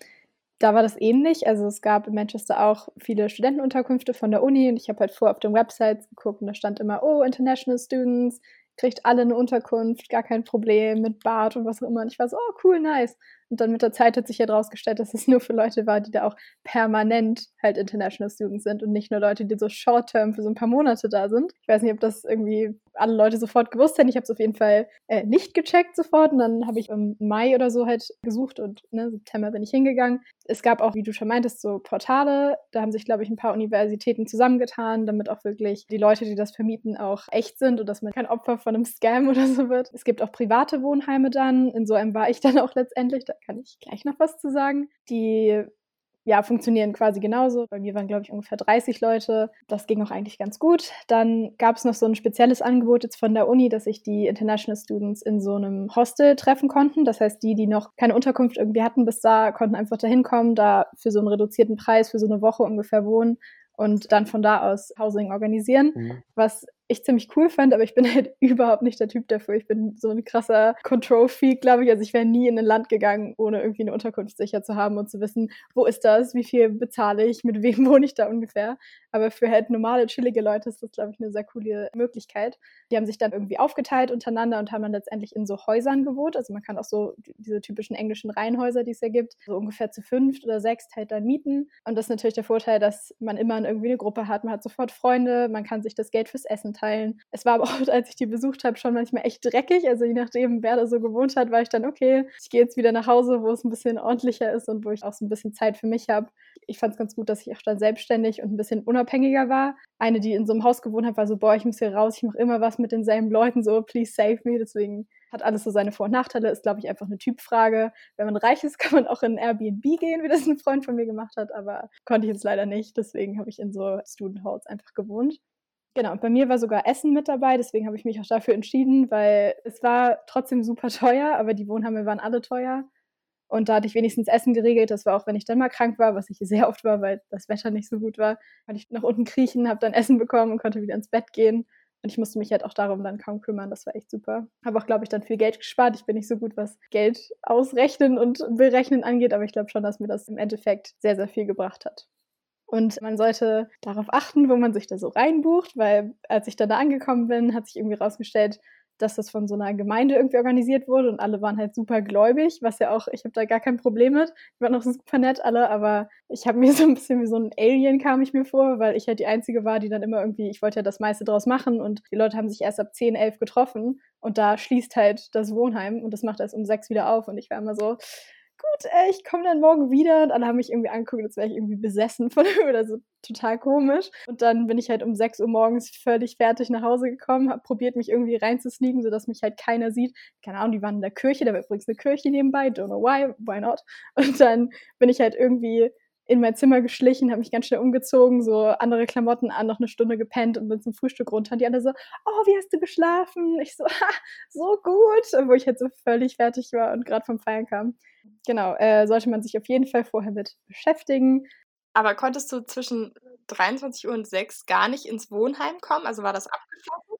da war das ähnlich. Also es gab in Manchester auch viele Studentenunterkünfte von der Uni und ich habe halt vor auf den Websites geguckt und da stand immer, oh, International Students, kriegt alle eine Unterkunft, gar kein Problem mit Bad und was auch immer. Und ich war so, oh, cool, nice. Und dann mit der Zeit hat sich ja herausgestellt, dass es nur für Leute war, die da auch permanent halt International Students sind und nicht nur Leute, die so short-term für so ein paar Monate da sind. Ich weiß nicht, ob das irgendwie alle Leute sofort gewusst hätten. Ich habe es auf jeden Fall äh, nicht gecheckt sofort. Und dann habe ich im Mai oder so halt gesucht und ne, September bin ich hingegangen. Es gab auch, wie du schon meintest, so Portale. Da haben sich, glaube ich, ein paar Universitäten zusammengetan, damit auch wirklich die Leute, die das vermieten, auch echt sind und dass man kein Opfer von einem Scam <laughs> oder so wird. Es gibt auch private Wohnheime dann. In so einem war ich dann auch letztendlich. Da kann ich gleich noch was zu sagen. Die ja, funktionieren quasi genauso. Bei mir waren, glaube ich, ungefähr 30 Leute. Das ging auch eigentlich ganz gut. Dann gab es noch so ein spezielles Angebot jetzt von der Uni, dass sich die International Students in so einem Hostel treffen konnten. Das heißt, die, die noch keine Unterkunft irgendwie hatten bis da, konnten einfach da hinkommen, da für so einen reduzierten Preis für so eine Woche ungefähr wohnen und dann von da aus Housing organisieren. Mhm. Was ich ziemlich cool fand, aber ich bin halt <laughs> überhaupt nicht der Typ dafür. Ich bin so ein krasser Control-Freak, glaube ich. Also ich wäre nie in ein Land gegangen, ohne irgendwie eine Unterkunft sicher zu haben und zu wissen, wo ist das, wie viel bezahle ich, mit wem <laughs> wohne ich da ungefähr. Aber für halt normale, chillige Leute ist das, glaube ich, eine sehr coole Möglichkeit. Die haben sich dann irgendwie aufgeteilt untereinander und haben dann letztendlich in so Häusern gewohnt. Also man kann auch so diese typischen englischen Reihenhäuser, die es ja gibt, so ungefähr zu fünft oder sechs halt dann mieten. Und das ist natürlich der Vorteil, dass man immer irgendwie eine Gruppe hat. Man hat sofort Freunde, man kann sich das Geld fürs Essen teilen. Es war aber auch, <laughs> als ich die besucht habe, schon manchmal echt dreckig. Also je nachdem, wer da so gewohnt hat, war ich dann, okay, ich gehe jetzt wieder nach Hause, wo es ein bisschen ordentlicher ist und wo ich auch so ein bisschen Zeit für mich habe. Ich fand es ganz gut, dass ich auch dann selbstständig und ein bisschen unabhängiger war. Eine, die in so einem Haus gewohnt hat, war so, boah, ich muss hier raus, ich mache immer was mit denselben Leuten, so, please save me. Deswegen hat alles so seine Vor- und Nachteile, ist, glaube ich, einfach eine Typfrage. Wenn man reich ist, <laughs> kann man auch in Airbnb gehen, wie das ein Freund von mir gemacht hat, aber konnte ich jetzt leider nicht. Deswegen habe ich in so Student Halls einfach gewohnt. Genau, bei mir war sogar Essen mit dabei, deswegen habe ich mich auch dafür entschieden, weil es war trotzdem super teuer, aber die Wohnheime waren alle teuer. Und da hatte ich wenigstens Essen geregelt. Das war auch, wenn ich dann mal krank war, was ich sehr oft war, weil das Wetter nicht so gut war. Konnte ich nach unten kriechen, habe dann Essen bekommen und konnte wieder ins Bett gehen. Und ich musste mich halt auch darum dann kaum kümmern. Das war echt super. Habe auch, glaube ich, dann viel Geld gespart. Ich bin nicht so gut, was Geld ausrechnen und berechnen angeht, aber ich glaube schon, dass mir das im Endeffekt sehr, sehr viel gebracht hat. Und man sollte darauf achten, wo man sich da so reinbucht, weil als ich dann da angekommen bin, hat sich irgendwie rausgestellt, dass das von so einer Gemeinde irgendwie organisiert wurde und alle waren halt super gläubig, was ja auch, ich habe da gar kein Problem mit. Die waren auch super nett alle, aber ich habe mir <laughs> so ein bisschen wie so ein Alien kam ich mir vor, weil ich halt die Einzige war, die dann immer irgendwie, ich wollte ja das meiste draus machen und die Leute haben sich erst ab 10, 11 getroffen und da schließt halt das Wohnheim und das macht erst um 6 wieder auf und ich war immer so, gut, ey, ich komme dann morgen wieder. Und alle haben mich irgendwie angeguckt, als wäre ich irgendwie besessen von <laughs> oder so total komisch. Und dann bin ich halt um 6 Uhr morgens völlig fertig nach Hause gekommen, habe probiert, mich irgendwie reinzusneaken, sodass mich halt keiner sieht. Keine Ahnung, die waren in der Kirche, da war übrigens eine Kirche nebenbei, don't know why, why not. Und dann bin ich halt irgendwie in mein Zimmer geschlichen, habe mich ganz schnell umgezogen, so andere Klamotten an, noch eine Stunde gepennt und bin zum Frühstück runter. Und die alle so, oh, wie hast du geschlafen? Ich so, <laughs> ha, so gut, wo ich halt so völlig fertig war und gerade vom Feiern kam. Genau, äh, sollte man sich auf jeden Fall vorher mit beschäftigen. Aber konntest du zwischen 23 Uhr und 6 gar nicht ins Wohnheim kommen? Also war das abgeschlossen?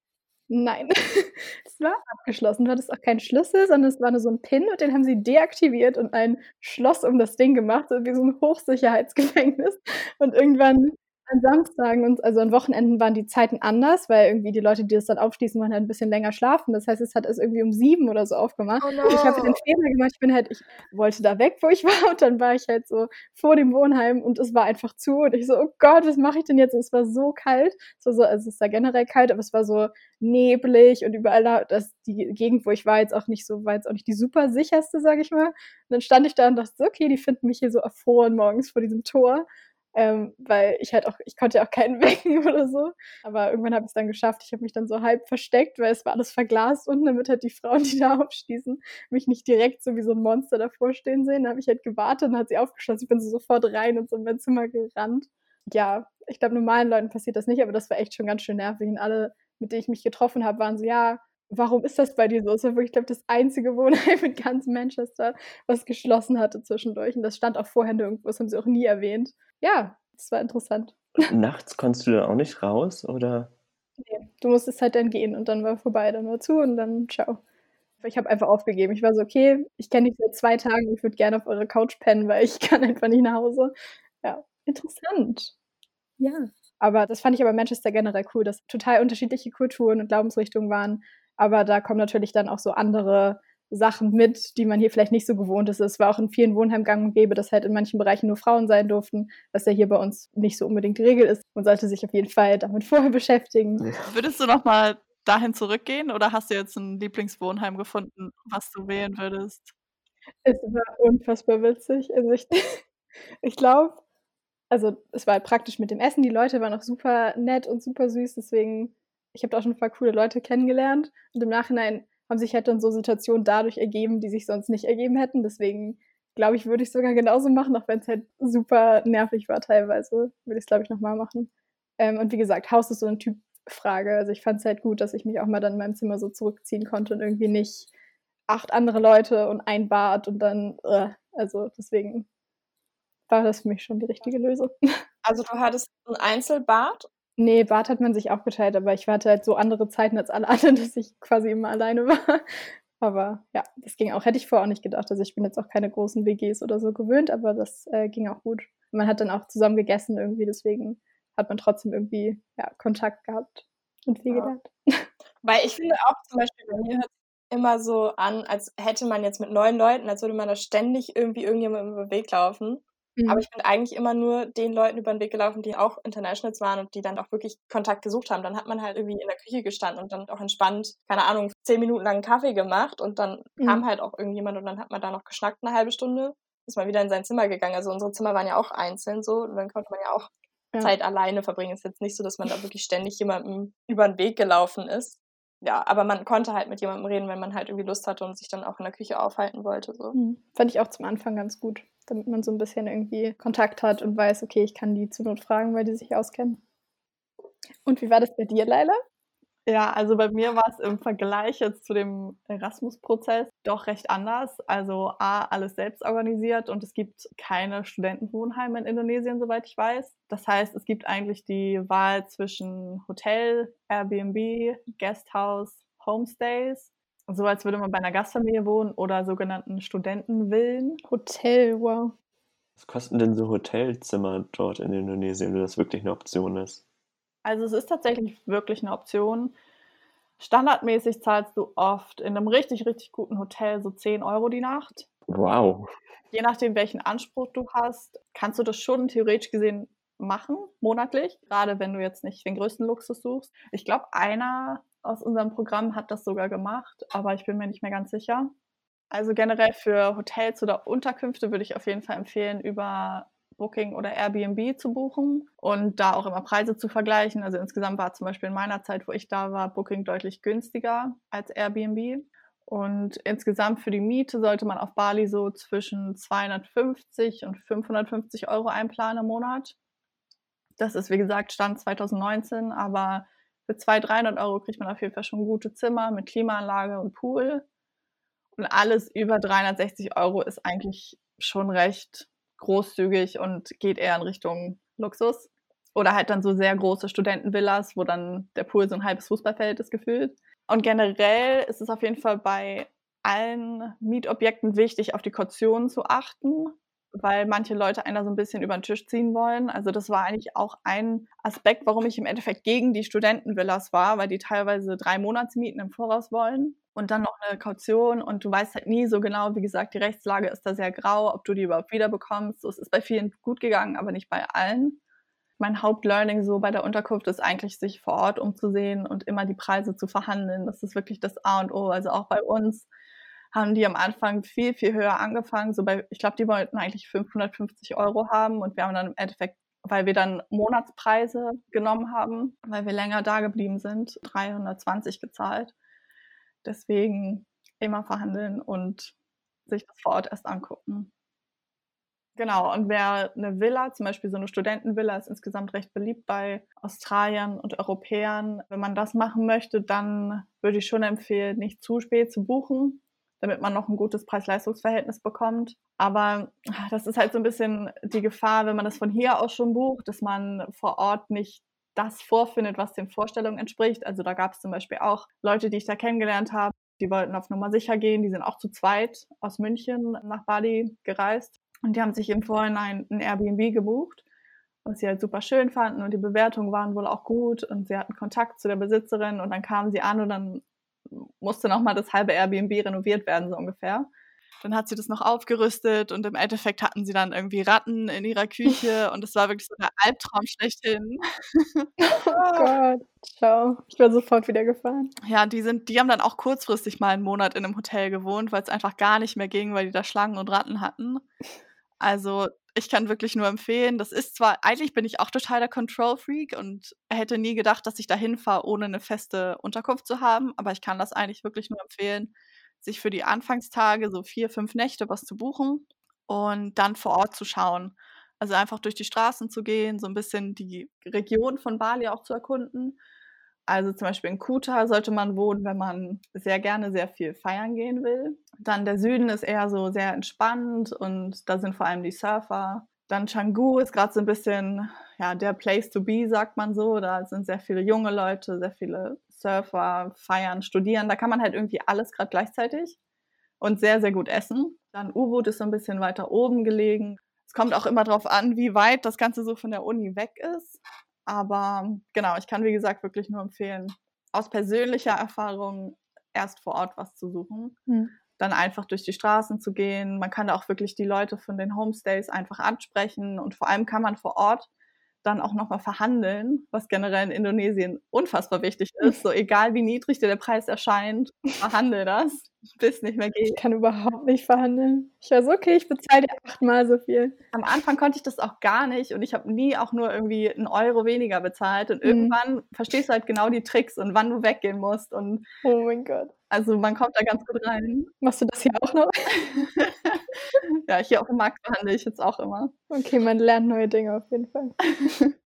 Nein, <laughs> es war abgeschlossen. Du hattest auch keinen Schlüssel, sondern es war nur so ein Pin und den haben sie deaktiviert und ein Schloss um das Ding gemacht, so wie so ein Hochsicherheitsgefängnis. Und irgendwann an Samstagen und also an Wochenenden waren die Zeiten anders, weil irgendwie die Leute, die das dann aufschließen, wollen halt ein bisschen länger schlafen. Das heißt, es hat es irgendwie um sieben oder so aufgemacht. Oh no. Ich habe den Fehler gemacht, ich bin halt, ich wollte da weg, wo ich <laughs> war und dann war ich halt so vor dem Wohnheim und es war einfach zu und ich so, oh Gott, was mache ich denn jetzt? Und es war so kalt, es war so, also es war generell kalt, aber es war so neblig und überall da, das, die Gegend, wo ich war, jetzt auch nicht so, war jetzt auch nicht die super sicherste, sage ich mal. Und dann stand ich da und dachte, so, okay, die finden mich hier so erfroren morgens vor diesem Tor ähm, weil ich halt auch, ich konnte ja auch keinen <laughs> wecken oder so. Aber irgendwann habe ich es dann geschafft. Ich habe mich dann so halb versteckt, weil es war alles verglast unten, damit halt die Frauen, die da aufschließen, mich nicht direkt so wie so ein Monster davor stehen sehen. Da habe ich halt gewartet und hat sie aufgeschlossen. Ich bin so sofort rein und so in mein Zimmer gerannt. Ja, ich glaube, normalen Leuten passiert das nicht, aber das war echt schon ganz schön nervig. Und alle, mit denen ich mich getroffen habe, waren so, ja, warum ist das bei dir so? Es war wirklich, ich glaube, das einzige Wohnheim in ganz Manchester, was geschlossen hatte zwischendurch. Und das stand auch vorher nirgendwo, das haben sie auch nie erwähnt. Ja, das war interessant. Nachts konntest du dann auch nicht raus, oder? Nee, du musstest halt dann gehen und dann war vorbei, dann war zu und dann ciao. Ich habe einfach aufgegeben. Ich war so, okay, ich kenne dich seit zwei Tagen, ich würde gerne auf eure Couch pennen, weil ich <laughs> kann einfach nicht nach Hause. Ja, interessant. Ja. Aber das fand ich aber Manchester generell cool, dass total unterschiedliche Kulturen und Glaubensrichtungen waren. Aber da kommen natürlich dann auch so andere Sachen mit, die man hier vielleicht nicht so gewohnt ist. Es war auch in vielen Wohnheimen gang und gäbe, dass halt in manchen Bereichen nur Frauen sein durften, was ja hier bei uns nicht so unbedingt die Regel ist. Man sollte sich auf jeden Fall damit <laughs> vorher beschäftigen. Würdest du noch mal dahin zurückgehen oder hast du jetzt ein Lieblingswohnheim gefunden, was du wählen würdest? Es war unfassbar witzig. Also ich, <laughs> ich glaube, also es war halt praktisch mit dem Essen. Die Leute waren auch super nett und super süß, deswegen ich habe da auch schon ein paar coole Leute kennengelernt und im Nachhinein haben sich halt dann so Situationen dadurch ergeben, die sich sonst nicht ergeben hätten. Deswegen glaube ich, würde ich sogar genauso machen, auch wenn es halt super nervig war teilweise. Würde ich es, glaube ich, nochmal machen. Ähm, und wie gesagt, Haus ist so eine Typfrage. Also ich fand es halt gut, dass ich mich auch mal dann in meinem Zimmer so zurückziehen konnte und irgendwie nicht acht andere Leute und ein Bad und dann, uh, also deswegen war das für mich schon die richtige Lösung. Also du hattest ein Einzelbad Nee, Bad hat man sich auch geteilt, aber ich hatte halt so andere Zeiten als alle anderen, <laughs> dass ich quasi immer alleine war. Aber ja, das ging auch. Hätte ich vorher auch nicht gedacht. Also ich bin jetzt auch keine großen WGs oder so gewöhnt, aber das äh, ging auch gut. Man hat dann auch zusammen gegessen irgendwie, deswegen hat man trotzdem irgendwie ja, Kontakt gehabt und viel ja. gelernt. <laughs> Weil ich finde auch zum Beispiel bei mir hört immer so an, als hätte man jetzt mit neuen Leuten, als würde man da ständig irgendwie irgendjemandem über den Weg laufen. Mhm. Aber ich bin eigentlich immer nur den Leuten über den Weg gelaufen, die auch Internationals waren und die dann auch wirklich Kontakt gesucht haben. Dann hat man halt irgendwie in der Küche gestanden und dann auch entspannt, keine Ahnung, zehn Minuten lang einen Kaffee gemacht und dann mhm. kam halt auch irgendjemand und dann hat man da noch geschnackt eine halbe Stunde, ist mal wieder in sein Zimmer gegangen. Also unsere Zimmer waren ja auch einzeln so und dann konnte man ja auch ja. Zeit alleine verbringen. Ist jetzt nicht so, dass man da wirklich ständig jemandem über den Weg gelaufen ist ja, aber man konnte halt mit jemandem reden, wenn man halt irgendwie Lust hatte und sich dann auch in der Küche aufhalten wollte. So. Mhm. Fand ich auch zum Anfang ganz gut, damit man so ein bisschen irgendwie Kontakt hat und weiß, okay, ich kann die zur Not fragen, weil die sich auskennen. Und wie war das bei dir, Leila? Ja, also bei mir war es im Vergleich jetzt zu dem Erasmus-Prozess doch recht anders. Also A, alles selbst organisiert und es gibt keine Studentenwohnheime in Indonesien, soweit ich weiß. Das heißt, es gibt eigentlich die Wahl zwischen Hotel, Airbnb, Guesthouse, Homestays. So als würde man bei einer Gastfamilie wohnen oder sogenannten Studentenvillen. Hotel, wow. Was kosten denn so Hotelzimmer dort in Indonesien, wenn das wirklich eine Option ist? Also es ist tatsächlich wirklich eine Option. Standardmäßig zahlst du oft in einem richtig, richtig guten Hotel so 10 Euro die Nacht. Wow. Je nachdem, welchen Anspruch du hast, kannst du das schon theoretisch gesehen machen, monatlich. Gerade wenn du jetzt nicht den größten Luxus suchst. Ich glaube, einer aus unserem Programm hat das sogar gemacht, aber ich bin mir nicht mehr ganz sicher. Also generell für Hotels oder Unterkünfte würde ich auf jeden Fall empfehlen, über Booking oder Airbnb zu buchen und da auch immer Preise zu vergleichen. Also insgesamt war zum Beispiel in meiner Zeit, wo ich da war, Booking deutlich günstiger als Airbnb. Und insgesamt für die Miete sollte man auf Bali so zwischen 250 und 550 Euro einplanen im Monat. Das ist, wie gesagt, Stand 2019, aber für 200, 300 Euro kriegt man auf jeden Fall schon gute Zimmer mit Klimaanlage und Pool. Und alles über 360 Euro ist eigentlich schon recht großzügig und geht eher in Richtung Luxus. Oder halt dann so sehr große Studentenvillas, wo dann der Pool so ein halbes Fußballfeld ist gefühlt. Und generell ist es auf jeden Fall bei allen Mietobjekten wichtig, auf die Kaution zu achten, weil manche Leute einer so ein bisschen über den Tisch ziehen wollen. Also das war eigentlich auch ein Aspekt, warum ich im Endeffekt gegen die Studentenvillas war, weil die teilweise drei Monatsmieten im Voraus wollen und dann noch eine Kaution und du weißt halt nie so genau, wie gesagt, die Rechtslage ist da sehr grau, ob du die überhaupt wiederbekommst. So, es ist bei vielen gut gegangen, aber nicht bei allen. Mein Hauptlearning so bei der Unterkunft ist eigentlich, sich vor Ort umzusehen und immer die Preise zu verhandeln. Das ist wirklich das A und O. Also auch bei uns haben die am Anfang viel, viel höher angefangen. So bei, ich glaube, die wollten eigentlich 550 Euro haben und wir haben dann im Endeffekt, weil wir dann Monatspreise genommen haben, weil wir länger da geblieben sind, 320 gezahlt. Deswegen immer verhandeln und sich das vor Ort erst angucken. Genau, und wer eine Villa, zum Beispiel so eine Studentenvilla, ist insgesamt recht beliebt bei Australiern und Europäern. Wenn man das machen möchte, dann würde ich schon empfehlen, nicht zu spät zu buchen, damit man noch ein gutes Preis-Leistungs-Verhältnis bekommt. Aber ah, das ist halt so ein bisschen die Gefahr, wenn man das von hier aus schon bucht, dass man vor Ort nicht das vorfindet, was den Vorstellungen entspricht. Also da gab es zum Beispiel auch Leute, die ich da kennengelernt habe, die wollten auf Nummer sicher gehen, die sind auch zu zweit aus München nach Bali gereist. Und die haben sich im Vorhinein ein Airbnb gebucht, was sie halt super schön fanden. Und die Bewertungen waren wohl auch gut. Und sie hatten Kontakt zu der Besitzerin. Und dann kamen sie an und dann musste nochmal das halbe Airbnb renoviert werden, so ungefähr. Dann hat sie das noch aufgerüstet und im Endeffekt hatten sie dann irgendwie Ratten in ihrer Küche <laughs> und es war wirklich so der Albtraum schlechthin. <laughs> oh Gott, ciao. Ich bin sofort wieder gefahren. Ja, die sind, die haben dann auch kurzfristig mal einen Monat in einem Hotel gewohnt, weil es einfach gar nicht mehr ging, weil die da Schlangen und Ratten hatten. Also ich kann wirklich nur empfehlen, das ist zwar, eigentlich bin ich auch total der Control-Freak und hätte nie gedacht, dass ich da hinfahre, ohne eine feste Unterkunft zu haben, aber ich kann das eigentlich wirklich nur empfehlen, sich für die Anfangstage so vier, fünf Nächte was zu buchen und dann vor Ort zu schauen. Also einfach durch die Straßen zu gehen, so ein bisschen die Region von Bali auch zu erkunden. Also zum Beispiel in Kuta sollte man wohnen, wenn man sehr gerne sehr viel feiern gehen will. Dann der Süden ist eher so sehr entspannt und da sind vor allem die Surfer. Dann Canggu ist gerade so ein bisschen ja, der Place to be, sagt man so. Da sind sehr viele junge Leute, sehr viele Surfer, feiern, studieren. Da kann man halt irgendwie alles gerade gleichzeitig und sehr, sehr gut essen. Dann U-Boot ist so ein bisschen weiter oben gelegen. Es kommt auch immer darauf an, wie weit das Ganze so von der Uni weg ist. Aber genau, ich kann wie gesagt wirklich nur empfehlen, aus persönlicher Erfahrung erst vor Ort was zu suchen. Mhm. Dann einfach durch die Straßen zu gehen. Man kann da auch wirklich die Leute von den Homestays einfach ansprechen und vor allem kann man vor Ort dann auch nochmal verhandeln, was generell in Indonesien unfassbar wichtig ist. So egal wie niedrig dir der Preis erscheint, verhandel das, bis nicht mehr geht. Ich kann überhaupt nicht verhandeln. Ich weiß, okay, ich bezahle dir achtmal so viel. Am Anfang konnte ich das auch gar nicht und ich habe nie auch nur irgendwie einen Euro weniger bezahlt. Und mhm. irgendwann verstehst du halt genau die Tricks und wann du weggehen musst. Und oh mein Gott. Also man kommt da ganz gut rein. Machst du das hier auch noch? <laughs> ja, hier auf dem Markt verhandle ich jetzt auch immer. Okay, man lernt neue Dinge auf jeden Fall. <laughs>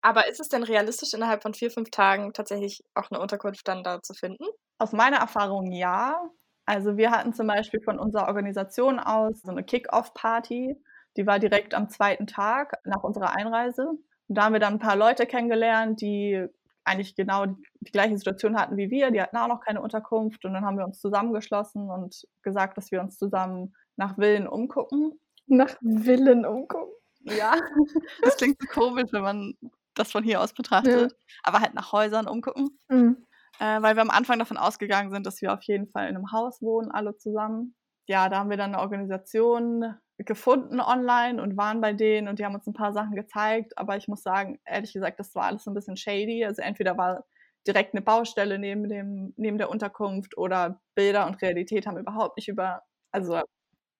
Aber ist es denn realistisch, innerhalb von vier, fünf Tagen tatsächlich auch eine Unterkunft dann da zu finden? Aus meiner Erfahrung ja. Also wir hatten zum Beispiel von unserer Organisation aus so eine Kick-Off-Party. Die war direkt am zweiten Tag nach unserer Einreise. Und da haben wir dann ein paar Leute kennengelernt, die eigentlich genau die, gleiche Situation hatten wie wir. Die hatten auch noch keine Unterkunft und dann haben wir uns zusammengeschlossen und gesagt, dass wir uns zusammen nach Villen umgucken. Nach Villen umgucken? Ja, <laughs> das klingt so komisch, wenn man das von hier aus betrachtet. Ja. Aber halt nach Häusern umgucken. Mhm. Äh, weil wir am Anfang davon ausgegangen sind, dass wir auf jeden Fall in einem Haus wohnen, alle zusammen. Ja, da haben wir dann eine Organisation gefunden online und waren bei denen und die haben uns ein paar Sachen gezeigt. Aber ich muss sagen, ehrlich gesagt, das war alles ein bisschen shady. Also entweder war direkt eine Baustelle neben dem, neben der Unterkunft oder Bilder und Realität haben überhaupt nicht über, also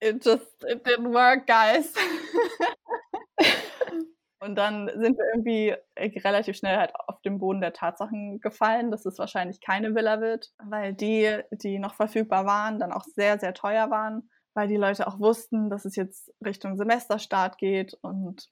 it just, it didn't work, guys. <laughs> und dann sind wir irgendwie relativ schnell halt auf den Boden der Tatsachen gefallen, dass es wahrscheinlich keine Villa wird, weil die, die noch verfügbar waren, dann auch sehr, sehr teuer waren weil die Leute auch wussten, dass es jetzt Richtung Semesterstart geht. Und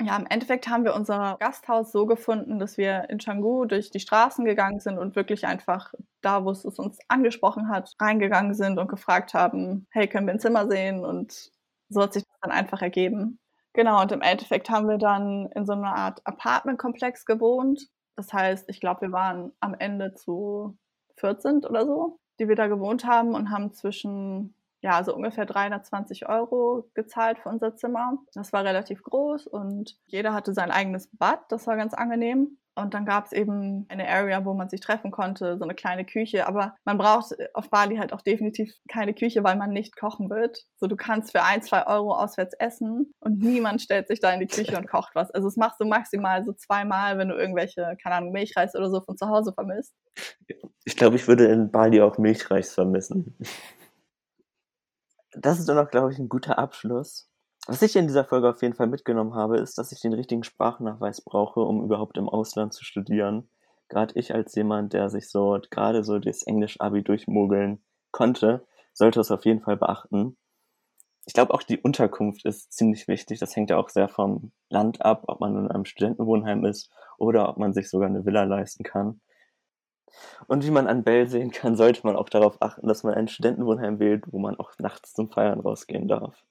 ja, im Endeffekt haben wir unser Gasthaus so gefunden, dass wir in Canggu durch die Straßen gegangen sind und wirklich einfach da, wo es uns angesprochen hat, reingegangen sind und gefragt haben, hey, können wir ein Zimmer sehen? Und so hat sich das dann einfach ergeben. Genau, und im Endeffekt haben wir dann in so einer Art Apartmentkomplex gewohnt. Das heißt, ich glaube, wir waren am Ende zu 14 oder so, die wir da gewohnt haben und haben zwischen ja, also ungefähr 320 Euro gezahlt für unser Zimmer. Das war relativ groß und jeder hatte sein eigenes Bad. Das war ganz angenehm. Und dann gab es eben eine Area, wo man sich treffen konnte, so eine kleine Küche. Aber man braucht auf Bali halt auch definitiv keine Küche, weil man nicht kochen wird. So, du kannst für ein, zwei Euro auswärts essen und niemand stellt sich da in die Küche und kocht was. Also, es machst du maximal so zweimal, wenn du irgendwelche, keine Ahnung, Milchreis oder so von zu Hause vermisst. Ich glaube, ich würde in Bali auch Milchreis vermissen das ist dann auch, glaube ich, ein guter Abschluss. Was ich in dieser Folge auf jeden Fall mitgenommen habe, ist, dass ich den richtigen Sprachnachweis brauche, um überhaupt im Ausland zu studieren. Gerade ich als jemand, der sich so gerade so das Englisch-Abi durchmogeln konnte, sollte es auf jeden Fall beachten. Ich glaube auch die Unterkunft ist ziemlich wichtig. Das hängt ja auch sehr vom Land ab, ob man in einem Studentenwohnheim ist oder ob man sich sogar eine Villa leisten kann. Und wie man an Bell sehen kann, sollte man auch darauf achten, dass man ein Studentenwohnheim wählt, wo man auch nachts zum Feiern rausgehen darf.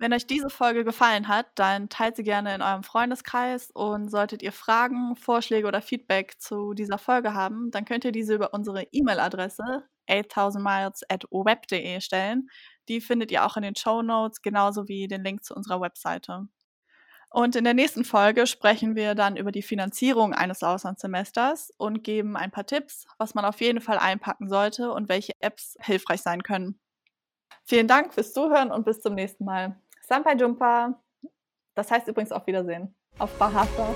Wenn euch diese Folge gefallen hat, dann teilt sie gerne in eurem Freundeskreis und solltet ihr Fragen, Vorschläge oder Feedback zu dieser Folge haben, dann könnt ihr diese über unsere E-Mail-Adresse 8000miles at web.de stellen. Die findet ihr auch in den Show Notes, genauso wie den Link zu unserer Webseite. Und in der nächsten Folge sprechen wir dann über die Finanzierung eines Auslandssemesters und geben ein paar Tipps, was man auf jeden Fall einpacken sollte und welche Apps hilfreich sein können. Vielen Dank fürs Zuhören und bis zum nächsten Mal. Sampai Jumpa. Das heißt übrigens auf Wiedersehen. Auf Bahasa.